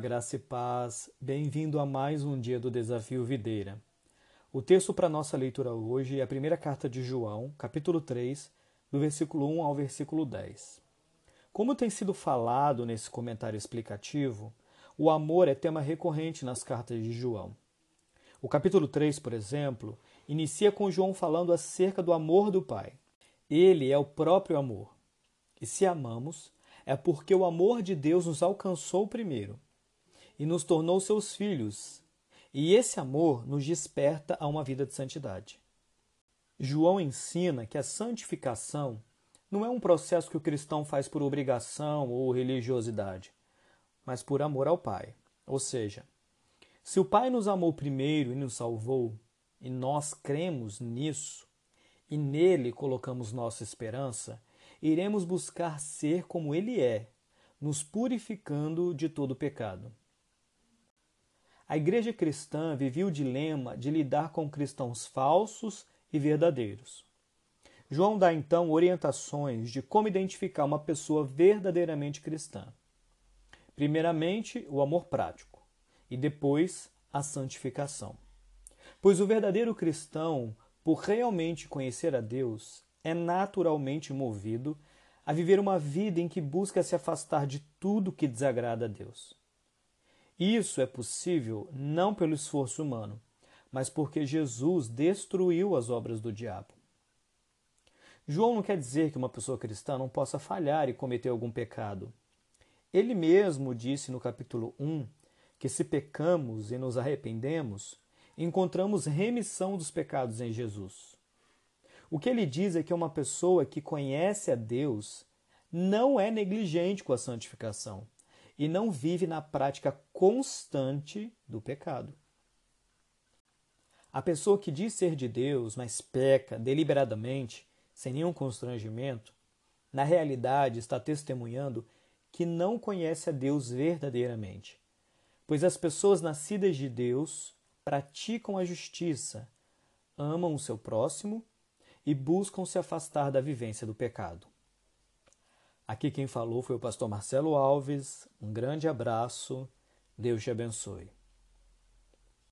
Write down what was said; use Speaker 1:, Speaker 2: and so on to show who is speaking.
Speaker 1: graça e paz. Bem-vindo a mais um dia do Desafio Videira. O texto para nossa leitura hoje é a primeira carta de João, capítulo 3, do versículo 1 ao versículo 10. Como tem sido falado nesse comentário explicativo, o amor é tema recorrente nas cartas de João. O capítulo 3, por exemplo, inicia com João falando acerca do amor do Pai. Ele é o próprio amor. E se amamos, é porque o amor de Deus nos alcançou primeiro e nos tornou seus filhos, e esse amor nos desperta a uma vida de santidade. João ensina que a santificação não é um processo que o cristão faz por obrigação ou religiosidade, mas por amor ao Pai. Ou seja, se o Pai nos amou primeiro e nos salvou, e nós cremos nisso, e nele colocamos nossa esperança, iremos buscar ser como Ele é, nos purificando de todo pecado. A igreja cristã vivia o dilema de lidar com cristãos falsos e verdadeiros. João dá então orientações de como identificar uma pessoa verdadeiramente cristã. Primeiramente, o amor prático e depois a santificação. Pois o verdadeiro cristão, por realmente conhecer a Deus, é naturalmente movido a viver uma vida em que busca se afastar de tudo que desagrada a Deus. Isso é possível não pelo esforço humano, mas porque Jesus destruiu as obras do diabo. João não quer dizer que uma pessoa cristã não possa falhar e cometer algum pecado. Ele mesmo disse no capítulo 1 que se pecamos e nos arrependemos, encontramos remissão dos pecados em Jesus. O que ele diz é que uma pessoa que conhece a Deus não é negligente com a santificação e não vive na prática constante do pecado. A pessoa que diz ser de Deus, mas peca deliberadamente, sem nenhum constrangimento, na realidade está testemunhando que não conhece a Deus verdadeiramente. Pois as pessoas nascidas de Deus praticam a justiça, amam o seu próximo e buscam se afastar da vivência do pecado. Aqui quem falou foi o pastor Marcelo Alves. Um grande abraço. Deus te abençoe.